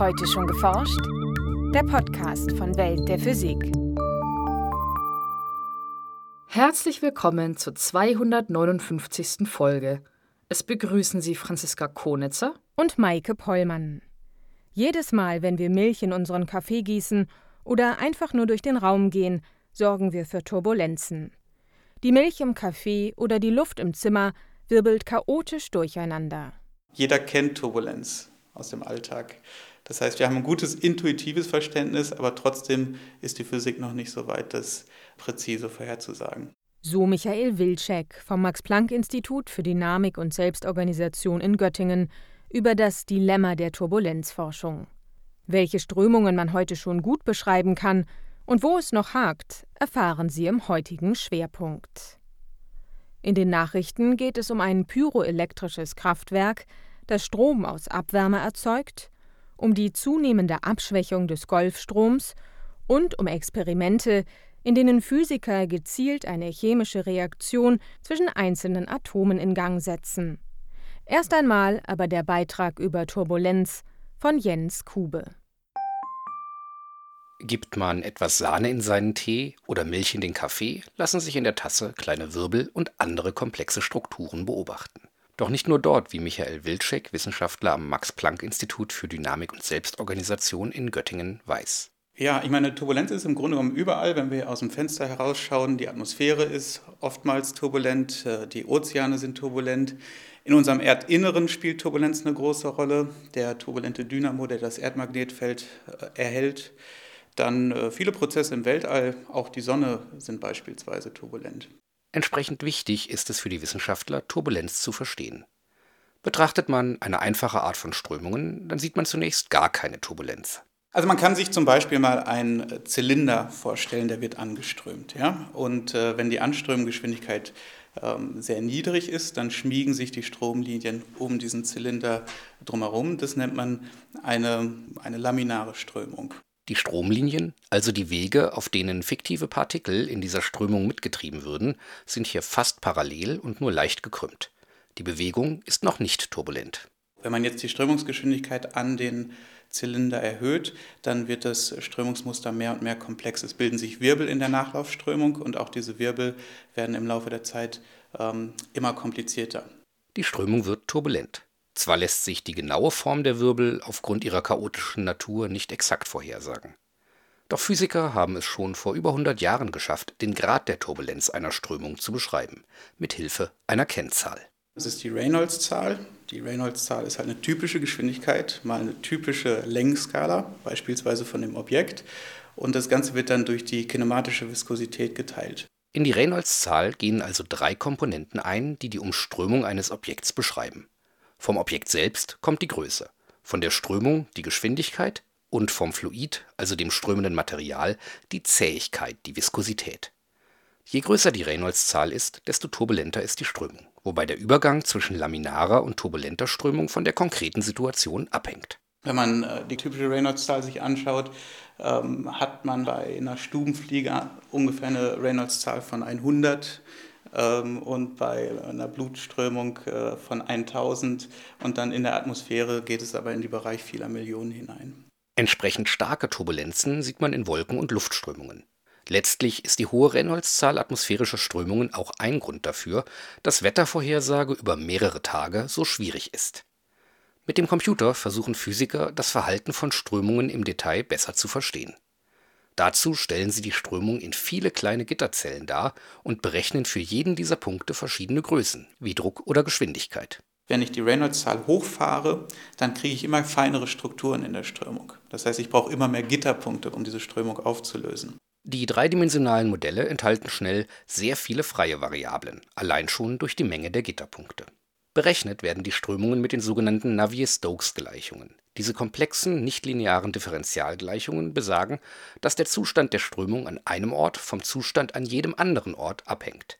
Heute schon geforscht? Der Podcast von Welt der Physik. Herzlich willkommen zur 259. Folge. Es begrüßen Sie Franziska Konitzer und Maike Pollmann. Jedes Mal, wenn wir Milch in unseren Kaffee gießen oder einfach nur durch den Raum gehen, sorgen wir für Turbulenzen. Die Milch im Kaffee oder die Luft im Zimmer wirbelt chaotisch durcheinander. Jeder kennt Turbulenz aus dem Alltag. Das heißt, wir haben ein gutes intuitives Verständnis, aber trotzdem ist die Physik noch nicht so weit, das präzise vorherzusagen. So Michael Wilczek vom Max-Planck-Institut für Dynamik und Selbstorganisation in Göttingen über das Dilemma der Turbulenzforschung. Welche Strömungen man heute schon gut beschreiben kann und wo es noch hakt, erfahren Sie im heutigen Schwerpunkt. In den Nachrichten geht es um ein pyroelektrisches Kraftwerk, das Strom aus Abwärme erzeugt, um die zunehmende Abschwächung des Golfstroms und um Experimente, in denen Physiker gezielt eine chemische Reaktion zwischen einzelnen Atomen in Gang setzen. Erst einmal aber der Beitrag über Turbulenz von Jens Kube. Gibt man etwas Sahne in seinen Tee oder Milch in den Kaffee, lassen sich in der Tasse kleine Wirbel und andere komplexe Strukturen beobachten. Doch nicht nur dort, wie Michael Wilczek, Wissenschaftler am Max-Planck-Institut für Dynamik und Selbstorganisation in Göttingen, weiß. Ja, ich meine, Turbulenz ist im Grunde genommen überall, wenn wir aus dem Fenster herausschauen. Die Atmosphäre ist oftmals turbulent, äh, die Ozeane sind turbulent. In unserem Erdinneren spielt Turbulenz eine große Rolle. Der turbulente Dynamo, der das Erdmagnetfeld äh, erhält. Dann äh, viele Prozesse im Weltall, auch die Sonne sind beispielsweise turbulent. Entsprechend wichtig ist es für die Wissenschaftler, Turbulenz zu verstehen. Betrachtet man eine einfache Art von Strömungen, dann sieht man zunächst gar keine Turbulenz. Also man kann sich zum Beispiel mal einen Zylinder vorstellen, der wird angeströmt. Ja? Und äh, wenn die Anströmgeschwindigkeit ähm, sehr niedrig ist, dann schmiegen sich die Stromlinien um diesen Zylinder drumherum. Das nennt man eine, eine laminare Strömung. Die Stromlinien, also die Wege, auf denen fiktive Partikel in dieser Strömung mitgetrieben würden, sind hier fast parallel und nur leicht gekrümmt. Die Bewegung ist noch nicht turbulent. Wenn man jetzt die Strömungsgeschwindigkeit an den Zylinder erhöht, dann wird das Strömungsmuster mehr und mehr komplex. Es bilden sich Wirbel in der Nachlaufströmung und auch diese Wirbel werden im Laufe der Zeit ähm, immer komplizierter. Die Strömung wird turbulent. Zwar lässt sich die genaue Form der Wirbel aufgrund ihrer chaotischen Natur nicht exakt vorhersagen. Doch Physiker haben es schon vor über 100 Jahren geschafft, den Grad der Turbulenz einer Strömung zu beschreiben, mit Hilfe einer Kennzahl. Das ist die Reynolds-Zahl. Die Reynolds-Zahl ist halt eine typische Geschwindigkeit, mal eine typische Längenskala, beispielsweise von dem Objekt. Und das Ganze wird dann durch die kinematische Viskosität geteilt. In die Reynolds-Zahl gehen also drei Komponenten ein, die die Umströmung eines Objekts beschreiben. Vom Objekt selbst kommt die Größe, von der Strömung die Geschwindigkeit und vom Fluid, also dem strömenden Material, die Zähigkeit, die Viskosität. Je größer die Reynolds-Zahl ist, desto turbulenter ist die Strömung, wobei der Übergang zwischen laminarer und turbulenter Strömung von der konkreten Situation abhängt. Wenn man äh, die typische Reynolds-Zahl sich anschaut, ähm, hat man bei einer Stubenfliege ungefähr eine Reynolds-Zahl von 100 ähm, und bei einer Blutströmung äh, von 1000 und dann in der Atmosphäre geht es aber in den Bereich vieler Millionen hinein. Entsprechend starke Turbulenzen sieht man in Wolken- und Luftströmungen. Letztlich ist die hohe Reynolds-Zahl atmosphärischer Strömungen auch ein Grund dafür, dass Wettervorhersage über mehrere Tage so schwierig ist. Mit dem Computer versuchen Physiker, das Verhalten von Strömungen im Detail besser zu verstehen Dazu stellen sie die Strömung in viele kleine Gitterzellen dar und berechnen für jeden dieser Punkte verschiedene Größen, wie Druck oder Geschwindigkeit. Wenn ich die Reynolds-Zahl hochfahre, dann kriege ich immer feinere Strukturen in der Strömung. Das heißt, ich brauche immer mehr Gitterpunkte, um diese Strömung aufzulösen. Die dreidimensionalen Modelle enthalten schnell sehr viele freie Variablen, allein schon durch die Menge der Gitterpunkte. Berechnet werden die Strömungen mit den sogenannten Navier-Stokes-Gleichungen. Diese komplexen nichtlinearen Differentialgleichungen besagen, dass der Zustand der Strömung an einem Ort vom Zustand an jedem anderen Ort abhängt.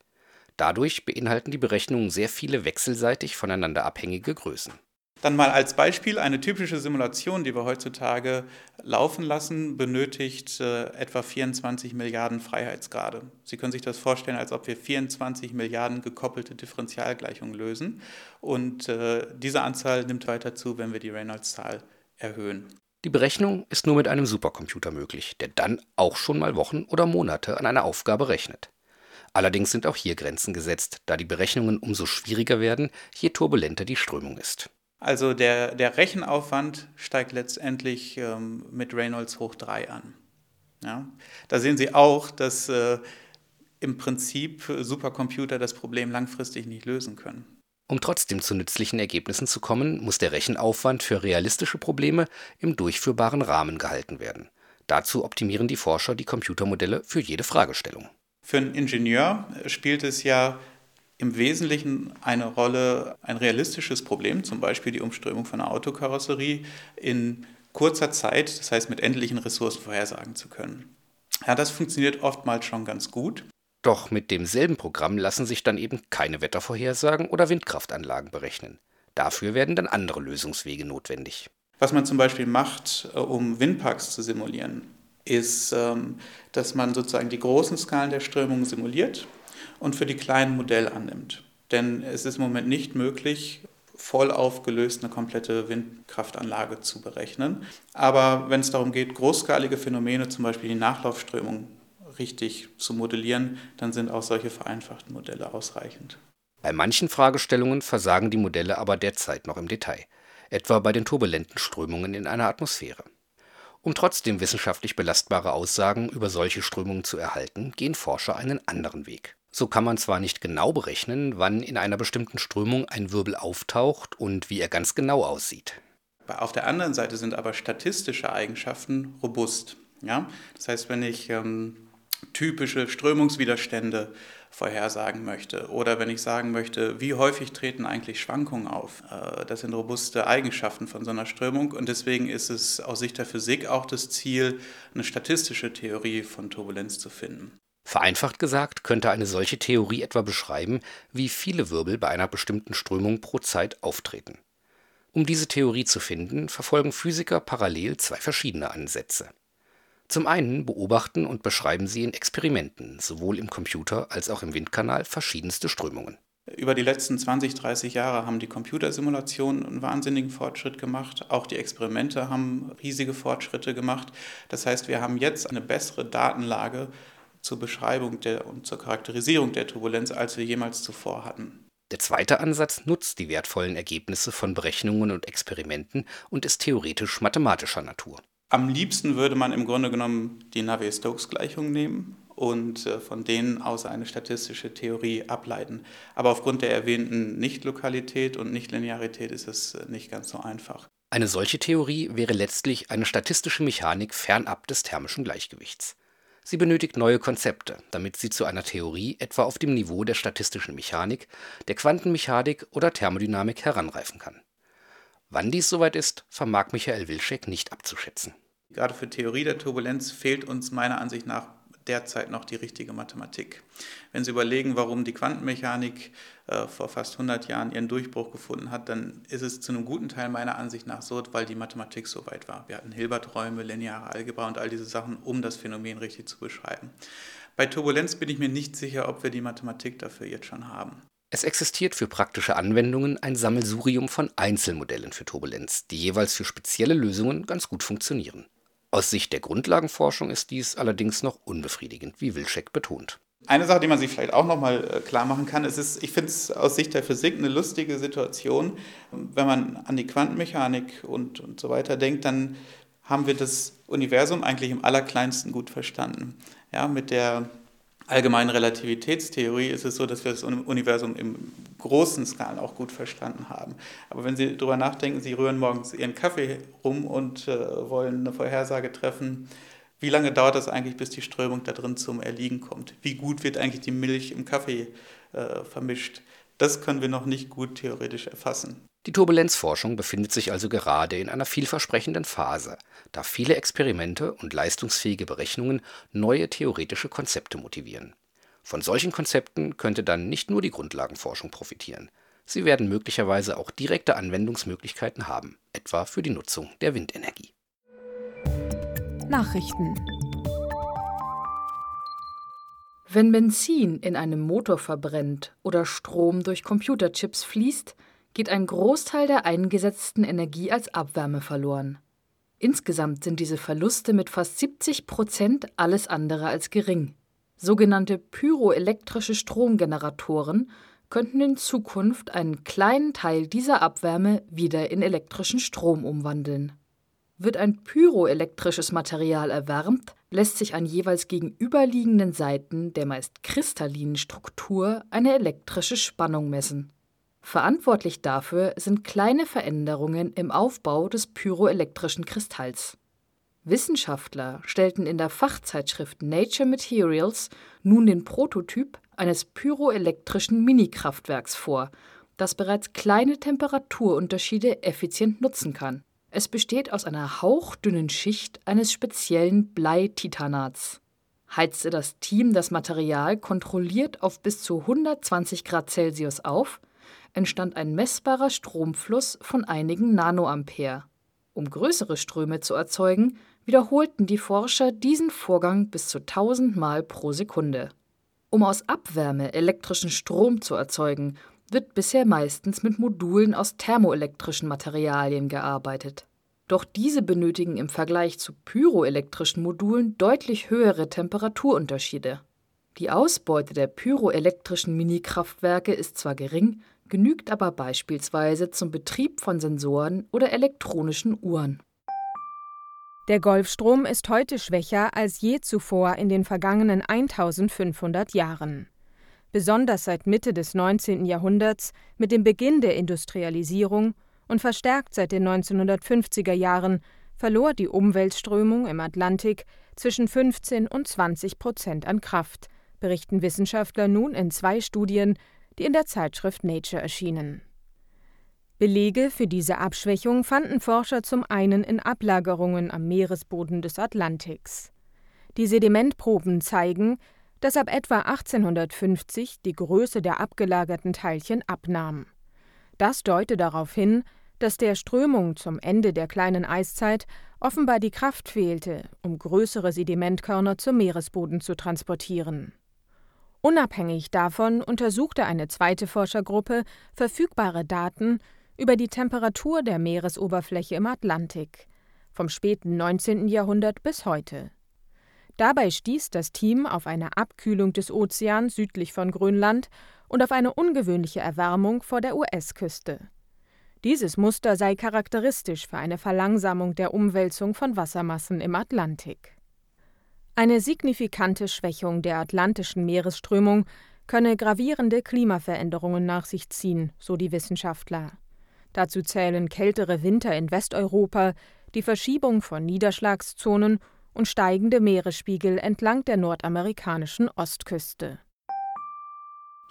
Dadurch beinhalten die Berechnungen sehr viele wechselseitig voneinander abhängige Größen dann mal als Beispiel eine typische Simulation, die wir heutzutage laufen lassen, benötigt äh, etwa 24 Milliarden Freiheitsgrade. Sie können sich das vorstellen, als ob wir 24 Milliarden gekoppelte Differentialgleichungen lösen. Und äh, diese Anzahl nimmt weiter zu, wenn wir die Reynolds-Zahl erhöhen. Die Berechnung ist nur mit einem Supercomputer möglich, der dann auch schon mal Wochen oder Monate an einer Aufgabe rechnet. Allerdings sind auch hier Grenzen gesetzt, da die Berechnungen umso schwieriger werden, je turbulenter die Strömung ist. Also der, der Rechenaufwand steigt letztendlich ähm, mit Reynolds hoch 3 an. Ja? Da sehen Sie auch, dass äh, im Prinzip Supercomputer das Problem langfristig nicht lösen können. Um trotzdem zu nützlichen Ergebnissen zu kommen, muss der Rechenaufwand für realistische Probleme im durchführbaren Rahmen gehalten werden. Dazu optimieren die Forscher die Computermodelle für jede Fragestellung. Für einen Ingenieur spielt es ja im Wesentlichen eine Rolle, ein realistisches Problem, zum Beispiel die Umströmung von einer Autokarosserie, in kurzer Zeit, das heißt mit endlichen Ressourcen vorhersagen zu können. Ja, das funktioniert oftmals schon ganz gut. Doch mit demselben Programm lassen sich dann eben keine Wettervorhersagen oder Windkraftanlagen berechnen. Dafür werden dann andere Lösungswege notwendig. Was man zum Beispiel macht, äh, um Windparks zu simulieren, ist, ähm, dass man sozusagen die großen Skalen der Strömung simuliert und für die kleinen Modell annimmt. Denn es ist im Moment nicht möglich, voll aufgelöst eine komplette Windkraftanlage zu berechnen. Aber wenn es darum geht, großskalige Phänomene, zum Beispiel die Nachlaufströmung, richtig zu modellieren, dann sind auch solche vereinfachten Modelle ausreichend. Bei manchen Fragestellungen versagen die Modelle aber derzeit noch im Detail, etwa bei den turbulenten Strömungen in einer Atmosphäre. Um trotzdem wissenschaftlich belastbare Aussagen über solche Strömungen zu erhalten, gehen Forscher einen anderen Weg. So kann man zwar nicht genau berechnen, wann in einer bestimmten Strömung ein Wirbel auftaucht und wie er ganz genau aussieht. Auf der anderen Seite sind aber statistische Eigenschaften robust. Ja? Das heißt, wenn ich ähm, typische Strömungswiderstände vorhersagen möchte oder wenn ich sagen möchte, wie häufig treten eigentlich Schwankungen auf. Äh, das sind robuste Eigenschaften von so einer Strömung und deswegen ist es aus Sicht der Physik auch das Ziel, eine statistische Theorie von Turbulenz zu finden. Vereinfacht gesagt könnte eine solche Theorie etwa beschreiben, wie viele Wirbel bei einer bestimmten Strömung pro Zeit auftreten. Um diese Theorie zu finden, verfolgen Physiker parallel zwei verschiedene Ansätze. Zum einen beobachten und beschreiben sie in Experimenten, sowohl im Computer als auch im Windkanal, verschiedenste Strömungen. Über die letzten 20, 30 Jahre haben die Computersimulationen einen wahnsinnigen Fortschritt gemacht. Auch die Experimente haben riesige Fortschritte gemacht. Das heißt, wir haben jetzt eine bessere Datenlage zur Beschreibung der, und zur Charakterisierung der Turbulenz, als wir jemals zuvor hatten. Der zweite Ansatz nutzt die wertvollen Ergebnisse von Berechnungen und Experimenten und ist theoretisch mathematischer Natur. Am liebsten würde man im Grunde genommen die Navier-Stokes-Gleichung nehmen und äh, von denen aus eine statistische Theorie ableiten. Aber aufgrund der erwähnten Nichtlokalität und Nichtlinearität ist es äh, nicht ganz so einfach. Eine solche Theorie wäre letztlich eine statistische Mechanik fernab des thermischen Gleichgewichts. Sie benötigt neue Konzepte, damit sie zu einer Theorie etwa auf dem Niveau der statistischen Mechanik, der Quantenmechanik oder Thermodynamik heranreifen kann. Wann dies soweit ist, vermag Michael Wilczek nicht abzuschätzen. Gerade für Theorie der Turbulenz fehlt uns meiner Ansicht nach derzeit noch die richtige Mathematik. Wenn Sie überlegen, warum die Quantenmechanik äh, vor fast 100 Jahren ihren Durchbruch gefunden hat, dann ist es zu einem guten Teil meiner Ansicht nach so, weil die Mathematik so weit war. Wir hatten Hilberträume, lineare Algebra und all diese Sachen, um das Phänomen richtig zu beschreiben. Bei Turbulenz bin ich mir nicht sicher, ob wir die Mathematik dafür jetzt schon haben. Es existiert für praktische Anwendungen ein Sammelsurium von Einzelmodellen für Turbulenz, die jeweils für spezielle Lösungen ganz gut funktionieren. Aus Sicht der Grundlagenforschung ist dies allerdings noch unbefriedigend, wie Wilczek betont. Eine Sache, die man sich vielleicht auch nochmal äh, klar machen kann, ist, ist ich finde es aus Sicht der Physik eine lustige Situation. Wenn man an die Quantenmechanik und, und so weiter denkt, dann haben wir das Universum eigentlich im Allerkleinsten gut verstanden. Ja, mit der allgemeinen Relativitätstheorie ist es so, dass wir das Universum im großen Skalen auch gut verstanden haben. Aber wenn Sie darüber nachdenken, Sie rühren morgens Ihren Kaffee rum und äh, wollen eine Vorhersage treffen, wie lange dauert das eigentlich, bis die Strömung da drin zum Erliegen kommt? Wie gut wird eigentlich die Milch im Kaffee äh, vermischt? Das können wir noch nicht gut theoretisch erfassen. Die Turbulenzforschung befindet sich also gerade in einer vielversprechenden Phase, da viele Experimente und leistungsfähige Berechnungen neue theoretische Konzepte motivieren. Von solchen Konzepten könnte dann nicht nur die Grundlagenforschung profitieren. Sie werden möglicherweise auch direkte Anwendungsmöglichkeiten haben, etwa für die Nutzung der Windenergie. Nachrichten Wenn Benzin in einem Motor verbrennt oder Strom durch Computerchips fließt, geht ein Großteil der eingesetzten Energie als Abwärme verloren. Insgesamt sind diese Verluste mit fast 70 Prozent alles andere als gering. Sogenannte pyroelektrische Stromgeneratoren könnten in Zukunft einen kleinen Teil dieser Abwärme wieder in elektrischen Strom umwandeln. Wird ein pyroelektrisches Material erwärmt, lässt sich an jeweils gegenüberliegenden Seiten der meist kristallinen Struktur eine elektrische Spannung messen. Verantwortlich dafür sind kleine Veränderungen im Aufbau des pyroelektrischen Kristalls. Wissenschaftler stellten in der Fachzeitschrift Nature Materials nun den Prototyp eines pyroelektrischen Minikraftwerks vor, das bereits kleine Temperaturunterschiede effizient nutzen kann. Es besteht aus einer hauchdünnen Schicht eines speziellen Bleititanats. Heizte das Team das Material kontrolliert auf bis zu 120 Grad Celsius auf, entstand ein messbarer Stromfluss von einigen Nanoampere. Um größere Ströme zu erzeugen, wiederholten die Forscher diesen Vorgang bis zu 1000 Mal pro Sekunde. Um aus Abwärme elektrischen Strom zu erzeugen, wird bisher meistens mit Modulen aus thermoelektrischen Materialien gearbeitet. Doch diese benötigen im Vergleich zu pyroelektrischen Modulen deutlich höhere Temperaturunterschiede. Die Ausbeute der pyroelektrischen Minikraftwerke ist zwar gering, genügt aber beispielsweise zum Betrieb von Sensoren oder elektronischen Uhren. Der Golfstrom ist heute schwächer als je zuvor in den vergangenen 1500 Jahren. Besonders seit Mitte des 19. Jahrhunderts mit dem Beginn der Industrialisierung und verstärkt seit den 1950er Jahren verlor die Umweltströmung im Atlantik zwischen 15 und 20 Prozent an Kraft, berichten Wissenschaftler nun in zwei Studien, die in der Zeitschrift Nature erschienen. Belege für diese Abschwächung fanden Forscher zum einen in Ablagerungen am Meeresboden des Atlantiks. Die Sedimentproben zeigen, dass ab etwa 1850 die Größe der abgelagerten Teilchen abnahm. Das deute darauf hin, dass der Strömung zum Ende der kleinen Eiszeit offenbar die Kraft fehlte, um größere Sedimentkörner zum Meeresboden zu transportieren. Unabhängig davon untersuchte eine zweite Forschergruppe verfügbare Daten über die Temperatur der Meeresoberfläche im Atlantik vom späten 19. Jahrhundert bis heute. Dabei stieß das Team auf eine Abkühlung des Ozeans südlich von Grönland und auf eine ungewöhnliche Erwärmung vor der US-Küste. Dieses Muster sei charakteristisch für eine Verlangsamung der Umwälzung von Wassermassen im Atlantik. Eine signifikante Schwächung der atlantischen Meeresströmung könne gravierende Klimaveränderungen nach sich ziehen, so die Wissenschaftler. Dazu zählen kältere Winter in Westeuropa, die Verschiebung von Niederschlagszonen und steigende Meeresspiegel entlang der nordamerikanischen Ostküste.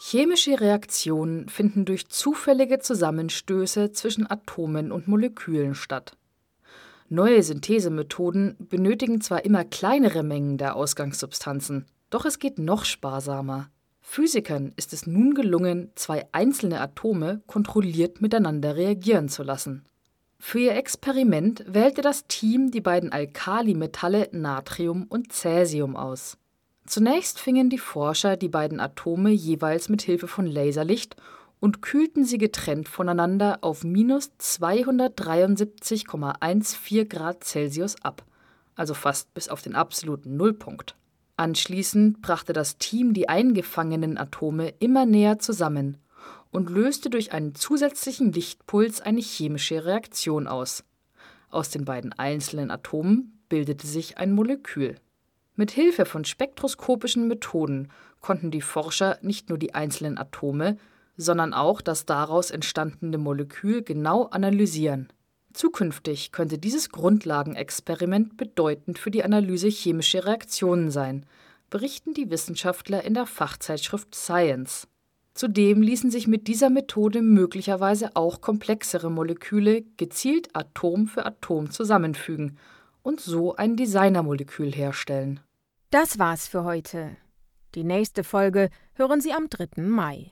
Chemische Reaktionen finden durch zufällige Zusammenstöße zwischen Atomen und Molekülen statt. Neue Synthesemethoden benötigen zwar immer kleinere Mengen der Ausgangssubstanzen, doch es geht noch sparsamer. Physikern ist es nun gelungen, zwei einzelne Atome kontrolliert miteinander reagieren zu lassen. Für ihr Experiment wählte das Team die beiden Alkalimetalle Natrium und Cäsium aus. Zunächst fingen die Forscher die beiden Atome jeweils mit Hilfe von Laserlicht und kühlten sie getrennt voneinander auf minus 273,14 Grad Celsius ab, also fast bis auf den absoluten Nullpunkt. Anschließend brachte das Team die eingefangenen Atome immer näher zusammen und löste durch einen zusätzlichen Lichtpuls eine chemische Reaktion aus. Aus den beiden einzelnen Atomen bildete sich ein Molekül. Mit Hilfe von spektroskopischen Methoden konnten die Forscher nicht nur die einzelnen Atome, sondern auch das daraus entstandene Molekül genau analysieren. Zukünftig könnte dieses Grundlagenexperiment bedeutend für die Analyse chemischer Reaktionen sein, berichten die Wissenschaftler in der Fachzeitschrift Science. Zudem ließen sich mit dieser Methode möglicherweise auch komplexere Moleküle gezielt Atom für Atom zusammenfügen und so ein Designermolekül herstellen. Das war's für heute. Die nächste Folge hören Sie am 3. Mai.